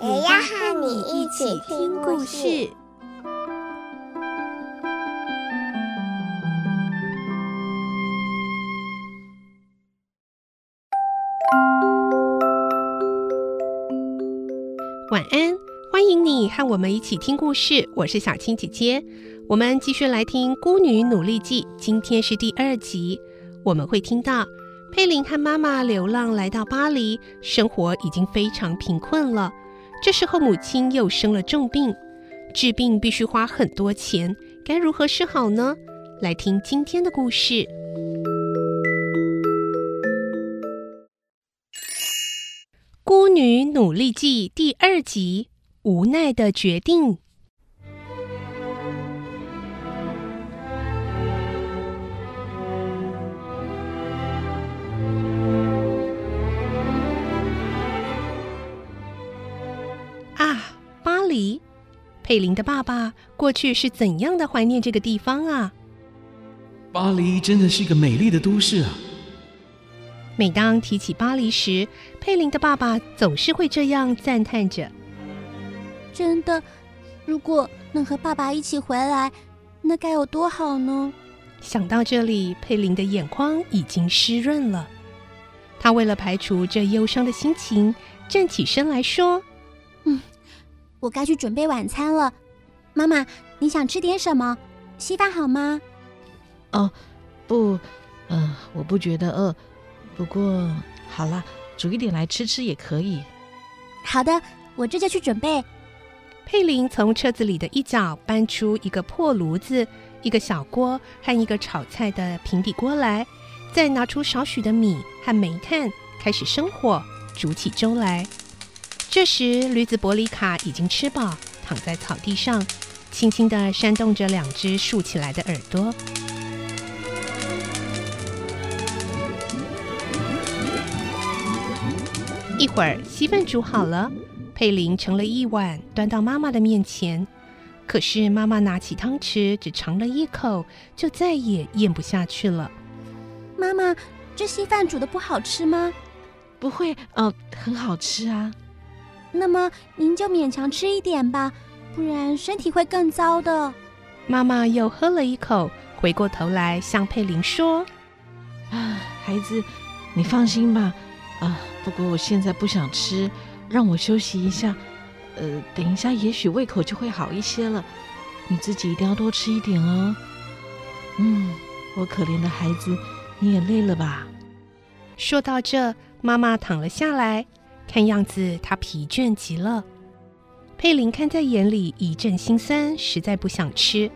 也要和你一起听故事。晚安，欢迎你和我们一起听故事。我是小青姐姐，我们继续来听《孤女努力记》，今天是第二集。我们会听到佩林和妈妈流浪来到巴黎，生活已经非常贫困了。这时候母亲又生了重病，治病必须花很多钱，该如何是好呢？来听今天的故事。《孤女努力记》第二集：无奈的决定。佩林的爸爸过去是怎样的怀念这个地方啊？巴黎真的是一个美丽的都市啊！每当提起巴黎时，佩林的爸爸总是会这样赞叹着：“真的，如果能和爸爸一起回来，那该有多好呢？”想到这里，佩林的眼眶已经湿润了。他为了排除这忧伤的心情，站起身来说：“嗯，我该去准备晚餐了。妈妈，你想吃点什么？稀饭好吗？”“哦，不，嗯、呃，我不觉得饿。”不过，好了，煮一点来吃吃也可以。好的，我这就去准备。佩林从车子里的一角搬出一个破炉子、一个小锅和一个炒菜的平底锅来，再拿出少许的米和煤炭，开始生火煮起粥来。这时，驴子伯里卡已经吃饱，躺在草地上，轻轻地扇动着两只竖起来的耳朵。一会儿，稀饭煮好了，佩林盛了一碗，端到妈妈的面前。可是妈妈拿起汤匙，只尝了一口，就再也咽不下去了。妈妈，这稀饭煮的不好吃吗？不会，呃，很好吃啊。那么您就勉强吃一点吧，不然身体会更糟的。妈妈又喝了一口，回过头来向佩林说：“啊，孩子，你放心吧。”啊，不过我现在不想吃，让我休息一下。呃，等一下也许胃口就会好一些了。你自己一定要多吃一点哦。嗯，我可怜的孩子，你也累了吧？说到这，妈妈躺了下来，看样子她疲倦极了。佩林看在眼里，一阵心酸，实在不想吃，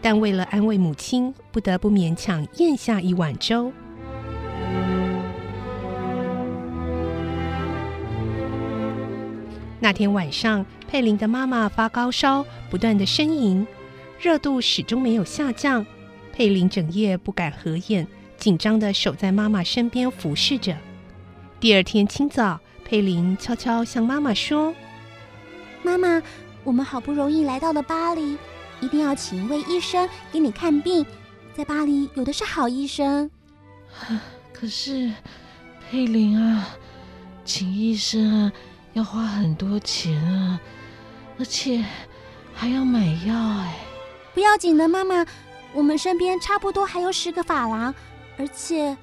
但为了安慰母亲，不得不勉强咽下一碗粥。那天晚上，佩林的妈妈发高烧，不断的呻吟，热度始终没有下降。佩林整夜不敢合眼，紧张的守在妈妈身边服侍着。第二天清早，佩林悄悄向妈妈说：“妈妈，我们好不容易来到了巴黎，一定要请一位医生给你看病。在巴黎有的是好医生。”可是，佩林啊，请医生啊。要花很多钱啊，而且还要买药哎。不要紧的，妈妈，我们身边差不多还有十个法郎，而且……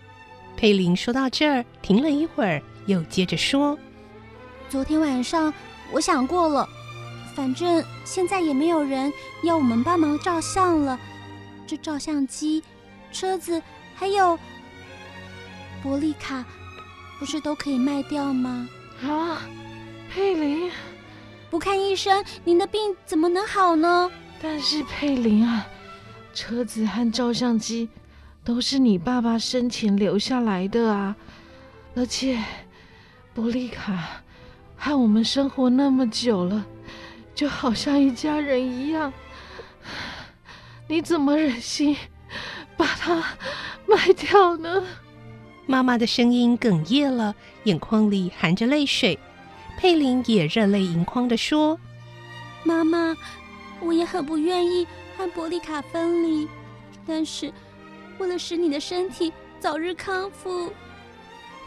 佩林说到这儿，停了一会儿，又接着说：“昨天晚上我想过了，反正现在也没有人要我们帮忙照相了。这照相机、车子还有伯利卡，不是都可以卖掉吗？”啊！佩林，不看医生，您的病怎么能好呢？但是佩林啊，车子和照相机都是你爸爸生前留下来的啊，而且伯利卡和我们生活那么久了，就好像一家人一样。你怎么忍心把它卖掉呢？妈妈的声音哽咽了，眼眶里含着泪水。佩林也热泪盈眶地说：“妈妈，我也很不愿意和伯利卡分离，但是为了使你的身体早日康复。”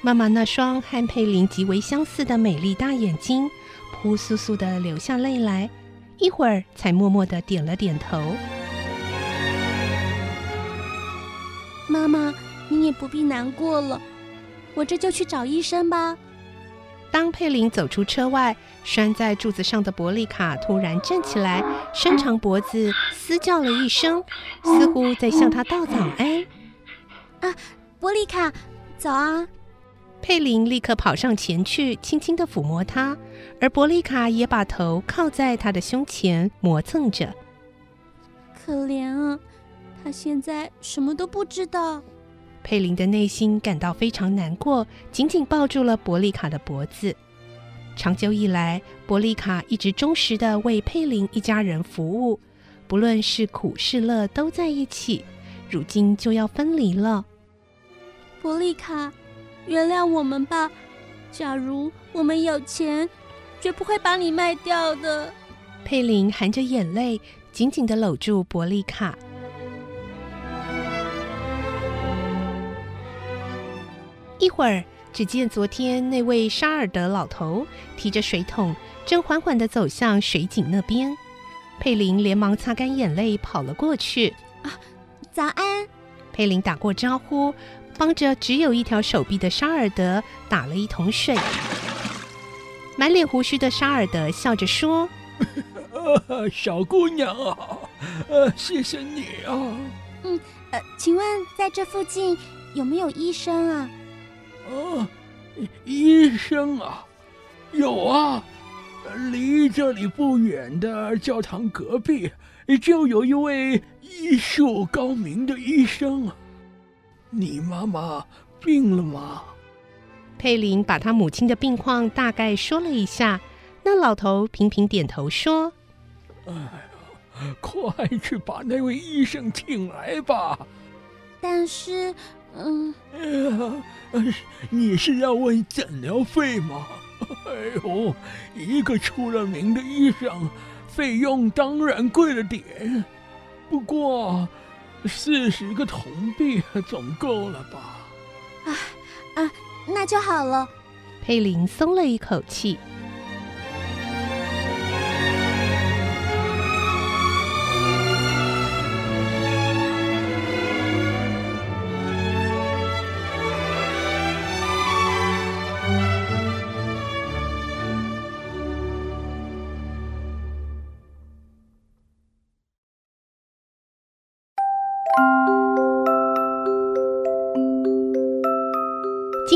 妈妈那双和佩林极为相似的美丽大眼睛，扑簌簌地流下泪来，一会儿才默默地点了点头。妈妈，你也不必难过了，我这就去找医生吧。当佩林走出车外，拴在柱子上的伯利卡突然站起来，伸长脖子，嘶叫了一声，似乎在向他道早安。啊，波利卡，早啊！佩林立刻跑上前去，轻轻地抚摸她，而伯利卡也把头靠在她的胸前，磨蹭着。可怜啊！他现在什么都不知道。佩林的内心感到非常难过，紧紧抱住了博利卡的脖子。长久以来，伯利卡一直忠实地为佩林一家人服务，不论是苦是乐都在一起。如今就要分离了。伯利卡，原谅我们吧。假如我们有钱，绝不会把你卖掉的。佩林含着眼泪，紧紧的搂住伯利卡。一会儿，只见昨天那位沙尔德老头提着水桶，正缓缓的走向水井那边。佩林连忙擦干眼泪，跑了过去。啊，早安！佩林打过招呼，帮着只有一条手臂的沙尔德打了一桶水。满脸胡须的沙尔德笑着说：“ 小姑娘啊，呃，谢谢你啊。嗯，呃，请问在这附近有没有医生啊？”哦，医生啊，有啊，离这里不远的教堂隔壁就有一位医术高明的医生。你妈妈病了吗？佩林把他母亲的病况大概说了一下，那老头频频点头说：“哎呀，快去把那位医生请来吧。”但是。嗯，哎呀，你是要问诊疗费吗？哎呦，一个出了名的医生，费用当然贵了点。不过，四十个铜币总够了吧？啊啊，那就好了。佩林松了一口气。